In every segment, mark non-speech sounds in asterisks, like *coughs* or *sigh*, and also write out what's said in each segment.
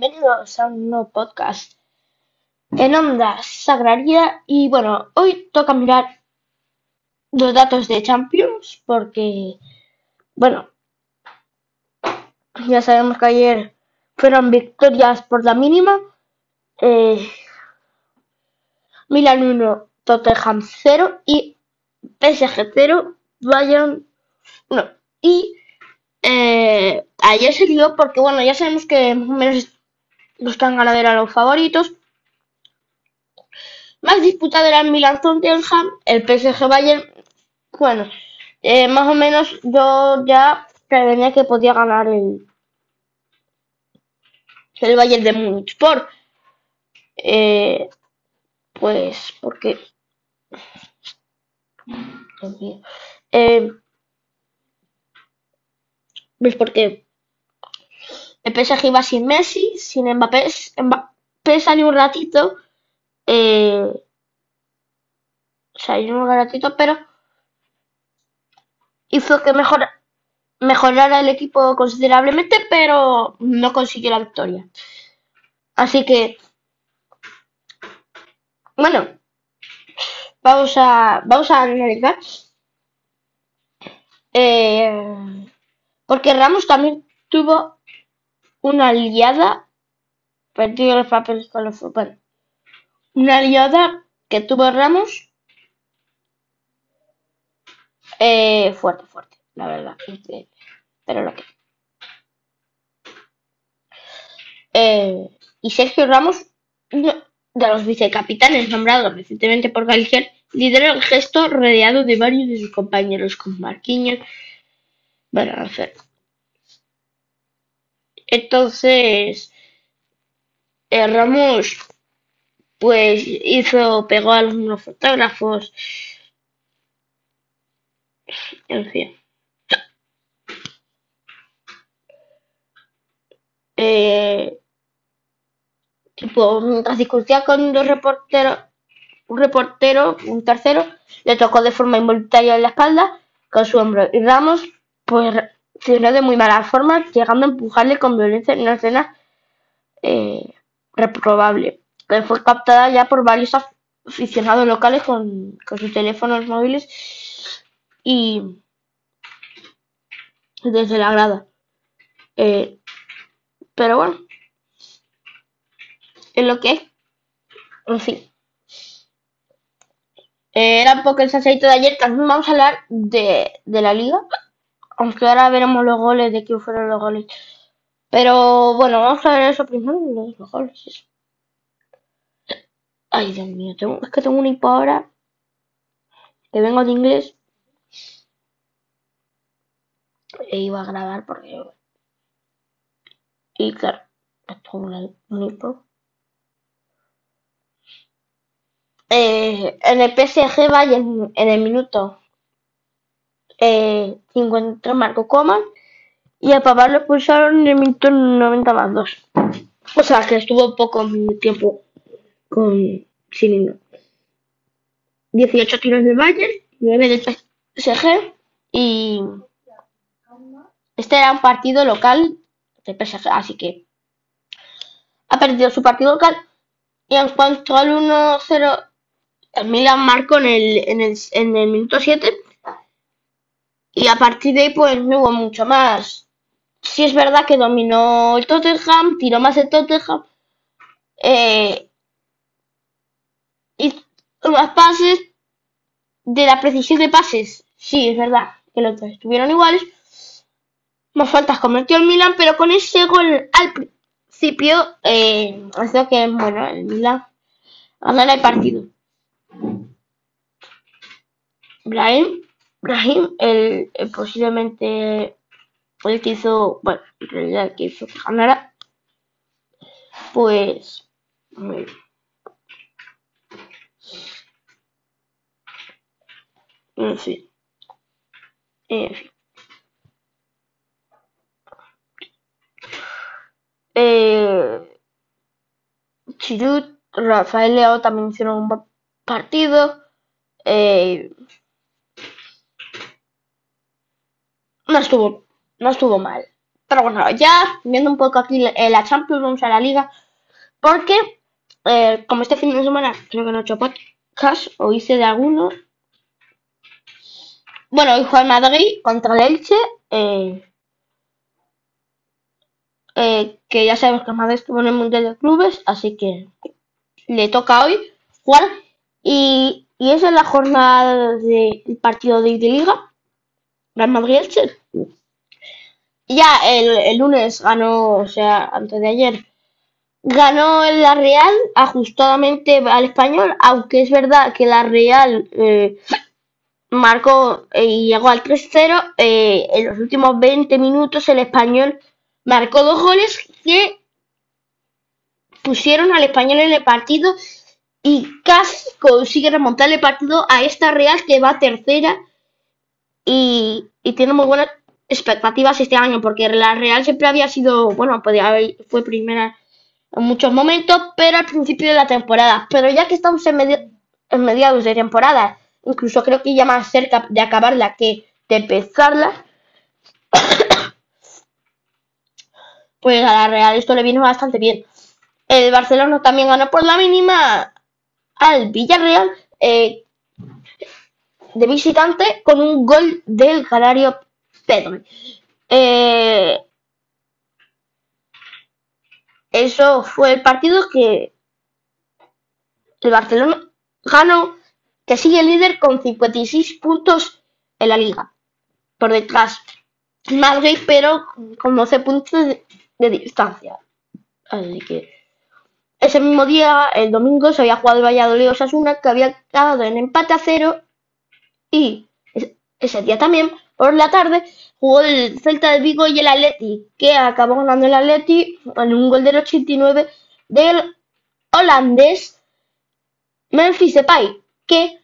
bienvenidos a un nuevo podcast en Onda Sagraria. Y bueno, hoy toca mirar los datos de Champions porque, bueno, ya sabemos que ayer fueron victorias por la mínima. Eh, Milan 1, Tottenham 0 y PSG 0, Bayern 1. Y eh, ayer se dio porque, bueno, ya sabemos que menos están ganaderos los favoritos. Más disputada era el Milan Tottenham, el PSG Bayern. Bueno, eh, más o menos yo ya prevenía que podía ganar el, el Bayern de Múnich por eh, pues porque eh, pues porque el PSG iba sin Messi, sin Mbappé, Mbappé salió un ratito, eh, salió un ratito, pero hizo que mejor, mejorara el equipo considerablemente, pero no consiguió la victoria. Así que, bueno, vamos a, vamos a analizar. Eh, porque Ramos también tuvo una aliada, perdido los papeles con los bueno, una aliada que tuvo Ramos eh, fuerte, fuerte, la verdad, pero lo que eh, y Sergio Ramos, uno de los vicecapitanes nombrados recientemente por Galicia, lideró el gesto rodeado de varios de sus compañeros como Marquinhos, bueno, a hacer. Entonces, eh, Ramos, pues hizo, pegó a algunos fotógrafos, en fin. Eh, tipo, mientras discutía con dos reporteros, un reportero, un tercero, le tocó de forma involuntaria en la espalda con su hombro y Ramos pues reaccionó de muy mala forma, llegando a empujarle con violencia en una escena eh, reprobable, que fue captada ya por varios aficionados locales con, sus teléfonos móviles y desde la grada. Eh, pero bueno, es lo que es. En fin. Eh, era un poco el de ayer. También vamos a hablar de, de la liga. Aunque ahora veremos los goles de quién fueron los goles. Pero bueno, vamos a ver eso primero, los, goles. Ay, Dios mío, es que tengo un hipo ahora. Que vengo de inglés. Iba a grabar porque. Y claro, esto es un, hipo. Eh, en el PSG vaya en el minuto eh, 50 Marco Coman y a Pavard lo expulsaron en el minuto 90 más 2. O sea que estuvo poco tiempo con Cilindro. 18 tiros del Bayern, 9 del PSG y este era un partido local de PSG, así que ha perdido su partido local y en cuanto al 1-0 el Milan marcó en el, en el, en el minuto 7 y a partir de ahí, pues no hubo mucho más. Si es verdad que dominó el Tottenham, tiró más el Tottenham. Eh, y más pases de la precisión de pases. Sí, es verdad que los dos estuvieron iguales. Más faltas cometió el Milan, pero con ese gol al principio, eh, hace que, bueno, el Milan ganara el partido. Brahim Brahim, el, posiblemente el que hizo, bueno, en realidad el que hizo que pues, muy. En fin. En fin. Eh, Chirut, Rafael Leao también hicieron un partido. Eh, no estuvo, no estuvo mal. Pero bueno, ya viendo un poco aquí la Champions, vamos a la Liga. Porque, eh, como este fin de semana creo que no he hecho podcast, o hice de alguno. Bueno, hoy juega Madrid contra el Elche. Eh, eh, que ya sabemos que Madrid estuvo en el Mundial de Clubes, así que le toca hoy jugar. Y, y esa es la jornada del partido de, Liga. Real Madrid-Elche. Ya el, lunes ganó, o sea, antes de ayer, ganó la Real ajustadamente al español, aunque es verdad que la Real eh, marcó y llegó al 3-0. Eh, en los últimos 20 minutos el español marcó dos goles que pusieron al español en el partido y casi consigue remontar el partido a esta Real que va tercera y, tiene muy buenas expectativas este año porque la Real siempre había sido, bueno, podía fue primera en muchos momentos, pero al principio de la temporada. Pero ya que estamos en, en mediados de temporada, incluso creo que ya más cerca de acabarla que de empezarla, *coughs* pues a la Real esto le vino bastante bien. El Barcelona también ganó por la mínima al Villarreal eh, de visitante con un gol del Canario Pedro. Eh, eso fue el partido que el Barcelona ganó, que sigue líder con 56 puntos en la liga. Por detrás Madrid, pero con 12 puntos de distancia. Así que ese mismo día, el domingo, se había jugado el Valladolid Osasuna, que había quedado en empate a cero. Y ese día también, por la tarde, jugó el Celta de Vigo y el Atleti, que acabó ganando el Atleti en un gol del 89 del holandés Memphis Depay, que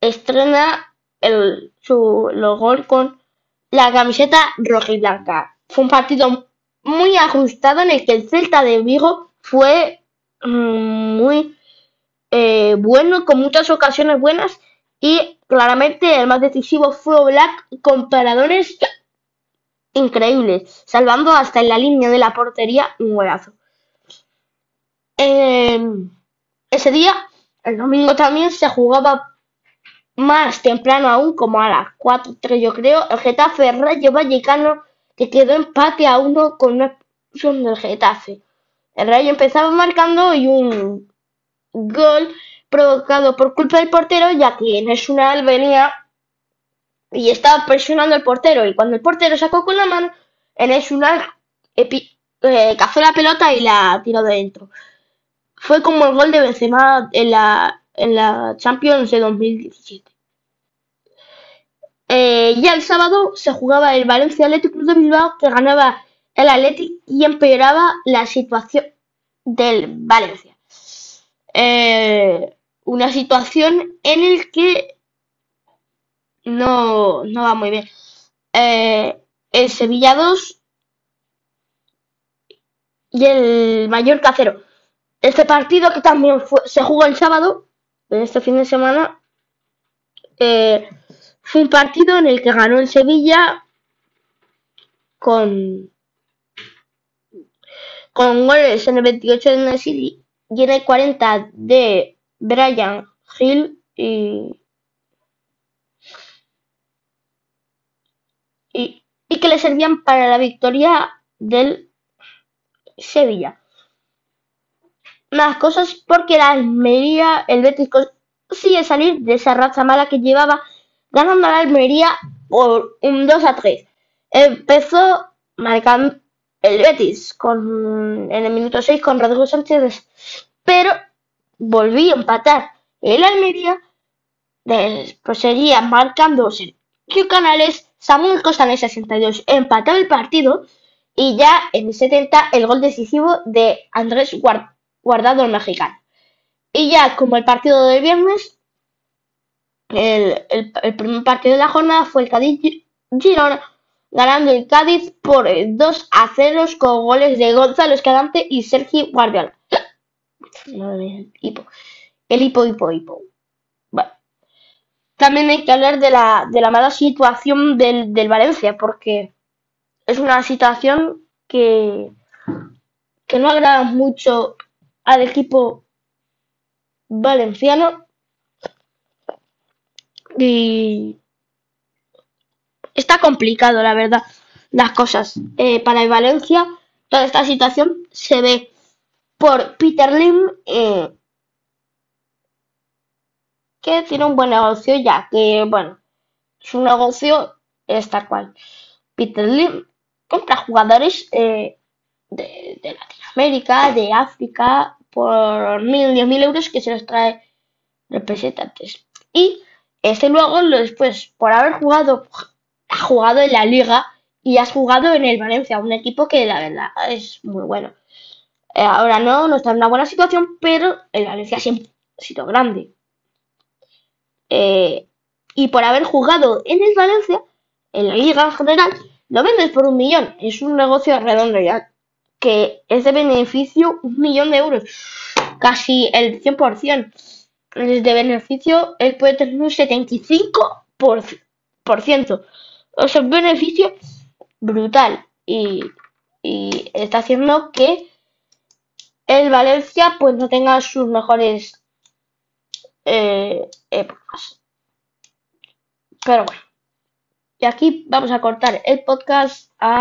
estrena el, su gol con la camiseta roja y blanca. Fue un partido muy ajustado en el que el Celta de Vigo fue mm, muy eh, bueno, con muchas ocasiones buenas y claramente el más decisivo fue Black con paradores increíbles, salvando hasta en la línea de la portería un golazo. Em, ese día, el domingo también se jugaba más temprano aún, como a las 4-3 yo creo, el Getafe Rayo Vallecano que quedó empate a uno con una expulsión del Getafe. El Rayo empezaba marcando y un gol provocado por culpa del portero, ya que Nesunal venía y estaba presionando al portero. Y cuando el portero sacó con la mano, Nesunal eh, cazó la pelota y la tiró dentro. Fue como el gol de Benzema en la, en la Champions de 2017. Eh, ya el sábado se jugaba el Valencia Athletic Club de Bilbao que ganaba el Athletic y empeoraba la situación del Valencia. Eh, una situación en la que no, no va muy bien. Eh, el Sevilla 2 y el Mallorca 0. Este partido que también se jugó el sábado, en este fin de semana, eh, fue un partido en el que ganó el Sevilla con, con goles en el 28 de Nesiri y en el 40 de Brian Hill y, y, que le servían para la victoria del Sevilla. Más cosas porque la Almería, el Betis consigue salir de esa raza mala que llevaba ganando la Almería por un 2 a 3. Empezó marcando el Betis con, en el minuto 6 con Rodrigo Sánchez, pero volví a empatar el Almería, después seguía marcando Sergio Canales, Samuel Costa en el 62 empató el partido y ya en el 70 el gol decisivo de Andrés Guardado el mexicano. Y ya como el partido del viernes el, primer partido de la jornada fue el Cádiz Girona, ganando el Cádiz por 2 a 0 con goles de Gonzalo Escalante y Sergio Guardiola. El hipo, hipo, hipo. Bueno. También hay que hablar de la, de la mala situación del, del Valencia, porque es una situación que, que no agrada mucho al equipo valenciano y está complicado, la verdad, las cosas. Eh, para el Valencia, toda esta situación se ve por Peter Lim, eh, que tiene un buen negocio ya, que bueno, su negocio es tal cual. Peter Lim compra jugadores eh, de, Latinoamérica, de África, por mil, diez mil euros que se los trae representantes. Y este luego, después, por haber jugado, ha jugado en la liga y has jugado en el Valencia, un equipo que la verdad es muy bueno. Eh, ahora no, no está en una buena situación, pero el Valencia siempre ha sido grande. Eh, y por haber jugado en el Valencia, en la liga en general, lo vendes por un millón. Es un negocio redondo ya, que es de beneficio un millón de euros, casi el 100% de beneficio, él puede tener un 75%. O sea, un beneficio brutal. Y, y está haciendo que el Valencia pues no tenga sus mejores eh, épocas. Pero bueno. Y aquí vamos a cortar el podcast a